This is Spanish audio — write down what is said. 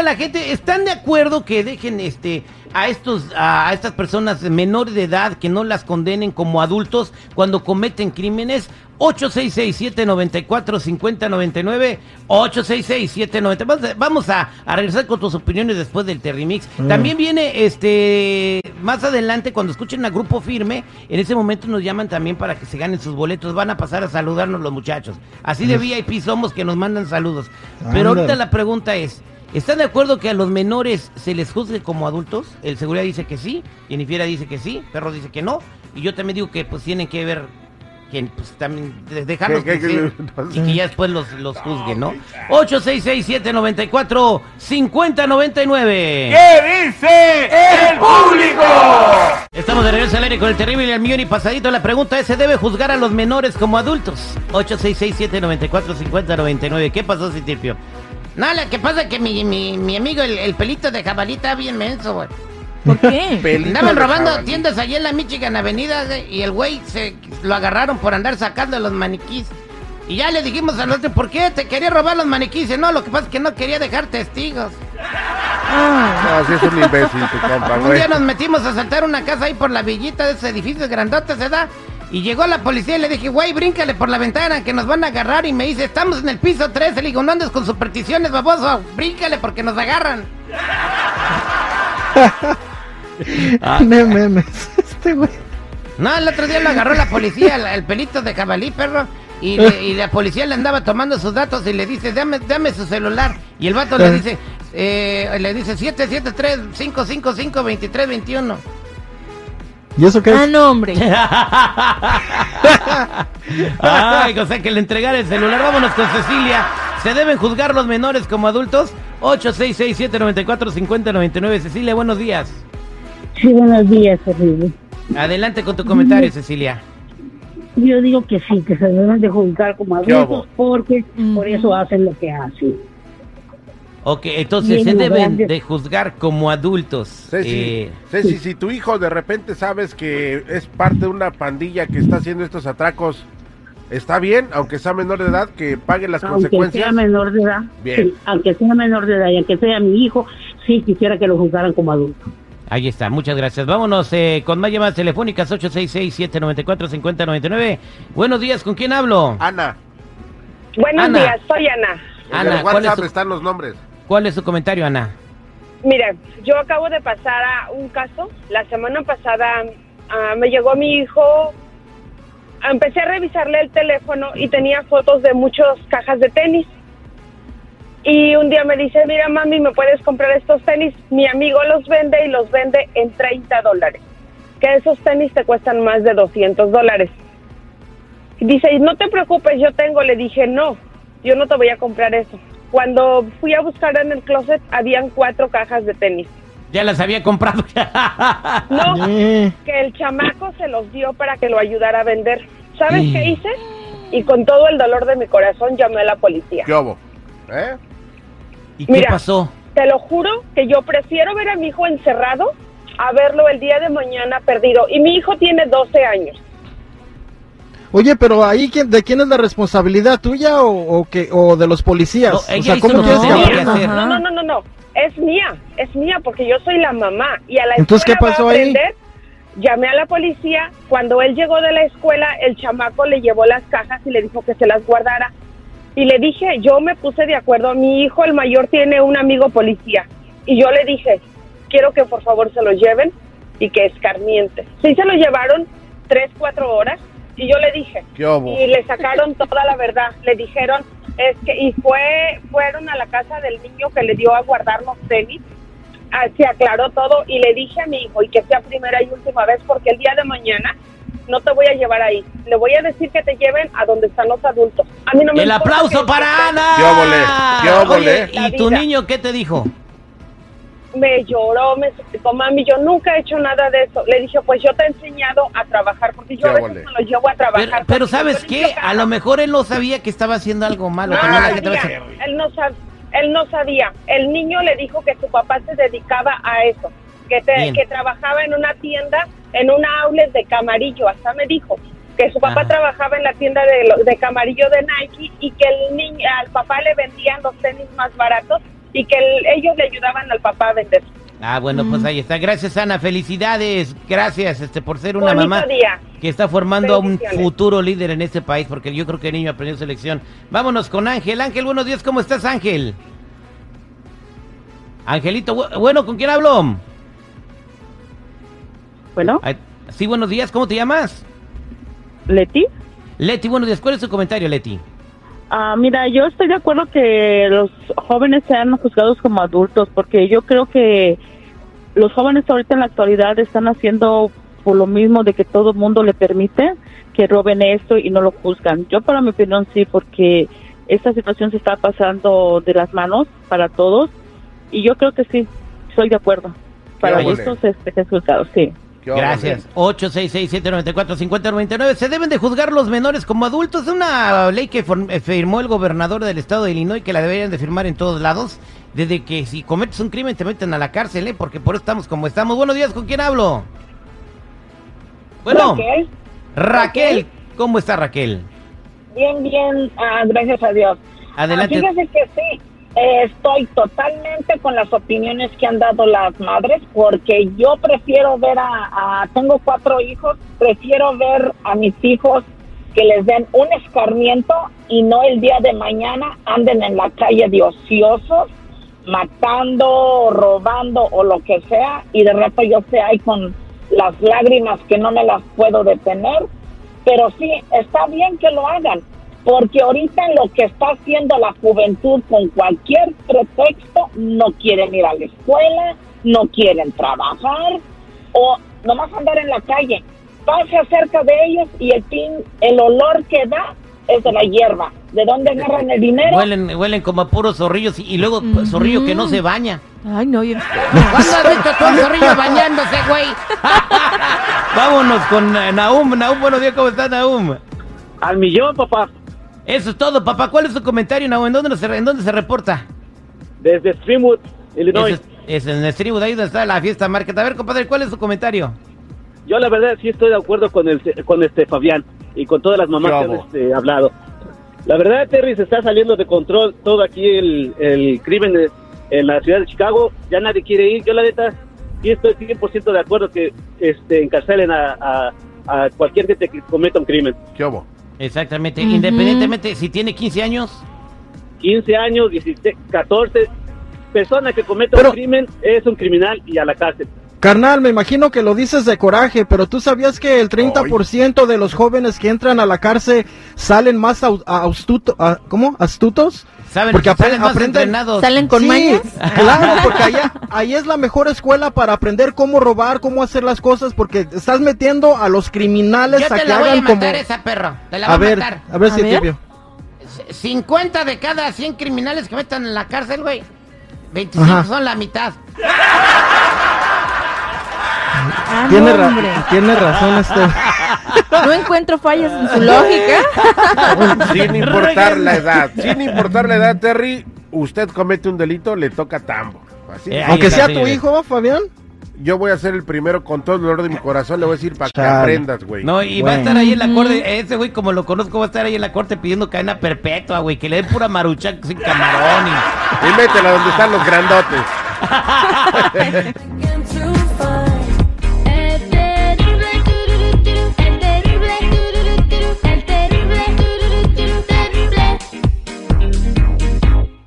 a la gente, ¿están de acuerdo que dejen este a estos a estas personas menores de edad que no las condenen como adultos cuando cometen crímenes? 866-794-5099, 866-790. Vamos, a- vamos a, a regresar con tus opiniones después del Terrimix. También viene este más adelante cuando escuchen a Grupo Firme, en ese momento nos llaman también para que se ganen sus boletos. Van a pasar a saludarnos los muchachos. Así de VIP somos que nos mandan saludos. Pero ahorita la pregunta es, ¿están de acuerdo que a los menores se les juzgue como adultos? El seguridad dice que sí, Jennifer dice que sí, Perro dice que no, y yo también digo que pues tienen que ver que pues también de- dejarlos ¿Qué- qué- crecer qué- y que ya después los, los juzguen, ¿no? 866-794-5099. ¿Qué dice el público? Estamos de regreso al aire con el terrible y el millón y pasadito. La pregunta es, ¿se debe juzgar a los menores como adultos? 866-794-5099. ¿Qué pasó, Citirpio? No, lo que pasa es que mi, mi, mi amigo, el, el pelito de jabalí, está bien menso, güey. ¿Por qué? Andaban robando jabalí. tiendas allí en la Michigan Avenida güey, y el güey se lo agarraron por andar sacando los maniquís. Y ya le dijimos al otro, ¿por qué te quería robar los maniquís? No, lo que pasa es que no quería dejar testigos. Ah, No, sí es un imbécil tu compa, Un güey. día nos metimos a saltar una casa ahí por la villita de ese edificio grandote, ¿se da? Y llegó la policía y le dije, güey, bríncale por la ventana que nos van a agarrar. Y me dice, estamos en el piso 13. Le digo, no andes con supersticiones, baboso. Bríncale porque nos agarran. Me memes. Este güey. No, el otro día lo agarró la policía, el, el pelito de jabalí, perro. Y, le- y la policía le andaba tomando sus datos y le dice, dame, dame su celular. Y el vato le dice, eh, le dice 773-555-2321. ¿Y eso qué ah, es? no, hombre. Ay, o sea, que le entregara el celular. Vámonos con Cecilia. ¿Se deben juzgar los menores como adultos? 866-794-5099. Cecilia, buenos días. Sí, buenos días, horrible. Adelante con tu comentario, Cecilia. Yo digo que sí, que se deben de juzgar como ¿Qué adultos porque por eso hacen lo que hacen. Ok, entonces se deben de juzgar como adultos. Ceci, Eh, Ceci, si tu hijo de repente sabes que es parte de una pandilla que está haciendo estos atracos, ¿está bien, aunque sea menor de edad, que pague las Aunque consecuencias? sea menor de edad, Bien. sí, aunque sea menor de edad y aunque sea mi hijo, sí quisiera que lo juzgaran como adulto. Ahí está, muchas gracias. Vámonos eh, con más llamadas telefónicas 866-794-5099. Buenos días, ¿con quién hablo? Ana, Buenos Ana. días, soy Ana. en Ana, el ¿cuál es, WhatsApp su, están los nombres. Cuál es su comentario, Ana? Mire, yo acabo de pasar a un caso. La semana pasada ah, me llegó mi hijo. Empecé a revisarle el teléfono y tenía fotos de muchas cajas de tenis. Y un día me dice, mira mami, ¿me puedes comprar estos tenis? Mi amigo los vende y los vende en 30 dólares. Que esos tenis te cuestan más de 200 dólares. Dice, no te preocupes, yo tengo. Le dije, no, yo no te voy a comprar eso. Cuando fui a buscar en el closet, habían cuatro cajas de tenis. Ya las había comprado. No, Eh, que el chamaco se los dio para que lo ayudara a vender. ¿Sabes Sí. qué hice? Y con todo el dolor de mi corazón llamé a la policía. ¿Qué hubo? ¿Eh? ¿Y qué pasó? Te lo juro que yo prefiero ver a mi hijo encerrado a verlo el día de mañana perdido. Y mi hijo tiene 12 años. Oye, pero ahí, ¿quién- ¿de quién es la responsabilidad? ¿Tuya o, o, que, o de los policías? No, o sea, ¿cómo quieres que. No, no, no, no, no. Es mía, es mía porque yo soy la mamá. Y a la Entonces, ¿qué escuela va pasó a ahí? aprender. Llamé a la policía. Cuando él llegó de la escuela, el chamaco le llevó las cajas y le dijo que se las guardara. Y le dije, yo me puse de acuerdo. Mi hijo, el mayor, tiene un amigo policía. Y yo le dije, quiero que por favor se lo lleven y que escarmiente. Sí, se lo llevaron tres, cuatro horas. Y yo le dije, y le sacaron toda la verdad. Le dijeron, es que, y fue, fueron a la casa del niño que le dio a guardar los tenis. Ah, se aclaró todo y le dije a mi hijo, y que sea primera y última vez, porque el día de mañana no te voy a llevar ahí. Le voy a decir que te lleven a donde están los adultos. A mí no me El aplauso para Ana. ¡Qué óvole! ¡Qué óvole! Oye, ¿y tu niño qué te dijo? Me lloró, me suplicó, mami, yo nunca he hecho nada de eso. Le dije, pues yo te he enseñado a trabajar, porque yo a veces me lo llevo a trabajar. Pero, ¿sabes qué? A lo mejor él no sabía que estaba haciendo algo malo. No, la no sabía. él, no sab- él no sabía. El niño le dijo que su papá se dedicaba a eso, que, te- que trabajaba en una tienda, en una outlet de Camarillo, hasta me dijo que su papá Ajá. trabajaba en la tienda de, de Camarillo de Nike y que el niño, al papá le vendían los tenis más baratos y que el- ellos le ayudaban al papá a vender. Ah, bueno, pues ahí está. Gracias, Ana. Felicidades. Gracias este, por ser una Bonito mamá día. que está formando a un futuro líder en este país, porque yo creo que el niño aprendió su lección. Vámonos con Ángel. Ángel, buenos días. ¿Cómo estás, Ángel? Angelito, bu- bueno, ¿con quién hablo? Bueno, Sí, buenos días. ¿Cómo te llamas? Leti. Leti, buenos días. ¿Cuál es tu comentario, Leti? Ah, mira, yo estoy de acuerdo que los jóvenes sean juzgados como adultos, porque yo creo que los jóvenes ahorita en la actualidad están haciendo por lo mismo de que todo el mundo le permite que roben esto y no lo juzgan. Yo para mi opinión sí, porque esta situación se está pasando de las manos para todos y yo creo que sí, estoy de acuerdo. Para estos este, que es juzgado, sí. Gracias. 866-794-5099. Se deben de juzgar los menores como adultos. Es una ley que eh, firmó el gobernador del estado de Illinois que la deberían de firmar en todos lados. Desde que si cometes un crimen te meten a la cárcel, ¿eh? Porque por eso estamos como estamos. Buenos días, ¿con quién hablo? Bueno, Raquel, Raquel. ¿Cómo está Raquel? bien, bien, ah, gracias a Dios. Adelante. Ah, fíjese que sí, estoy totalmente con las opiniones que han dado las madres, porque yo prefiero ver a, tengo cuatro hijos, prefiero ver a mis hijos que les den un escarmiento y no el día de mañana anden en la calle de ociosos, matando, robando o lo que sea, y de rato yo sé ahí con las lágrimas que no me las puedo detener, pero sí, está bien que lo hagan, porque ahorita lo que está haciendo la juventud con cualquier pretexto, no quieren ir a la escuela, no quieren trabajar o nomás andar en la calle. Pase cerca de ellos y el pin, el olor que da es de la hierba. ¿De dónde agarran el dinero? Huelen, huelen como a puros zorrillos y, y luego pues, zorrillo que no se baña. Ay, no, yo... ¿Cuándo has visto tú a zorrillo bañándose, güey? Vámonos con eh, Nahum. Nahum, buenos días, ¿cómo estás, Nahum? Al millón, papá. Eso es todo, papá. ¿Cuál es tu comentario, Nahum? ¿En dónde, se, ¿En dónde se reporta? Desde Streamwood, Illinois. Es, es en Streamwood, ahí donde está la fiesta market. A ver, compadre, ¿cuál es tu comentario? Yo la verdad sí estoy de acuerdo con el con este Fabián y con todas las mamás que han Bravo. este, hablado. La verdad, Terry, se está saliendo de control todo aquí el, el crimen de- en la ciudad de Chicago. Ya nadie quiere ir. Yo la neta sí estoy 100% de acuerdo que este, encarcelen a, a, a cualquier gente que cometa un crimen. ¿Qué hubo? Exactamente. Independientemente si tiene 15 años. 15 años, 16, 14, persona que cometa Pero- un crimen es un criminal y a la cárcel. Carnal, me imagino que lo dices de coraje, pero tú sabías que el 30% de los jóvenes que entran a la cárcel salen más astuto- a- ¿cómo? astutos. ¿Saben? Porque salen más aprenden- entrenados. ¿Salen con Sí, mañas? Claro, porque allá, ahí es la mejor escuela para aprender cómo robar, cómo hacer las cosas, porque estás metiendo a los criminales Yo a te que la voy a hagan matar como... esa perro. Te la voy A ver, matar. a ver A si ver. tibio. 50 de cada 100 criminales que metan en la cárcel, güey. 25 Ajá. son la mitad. Ah, Tiene, ra- tiene razón este. No encuentro fallas en su lógica. Sin importar la edad, sin importar la edad, Terry, usted comete un delito, le toca tambo. Así. Eh, Aunque está, sea tu hijo, Fabián. Yo voy a ser el primero con todo el dolor de mi corazón, le voy a decir para que aprendas, güey. No, y va a estar ahí en la corte. Ese güey, como lo conozco, va a estar ahí en la corte pidiendo cadena perpetua, güey. Que le den pura marucha sin camarón. y- Y métela donde están los grandotes.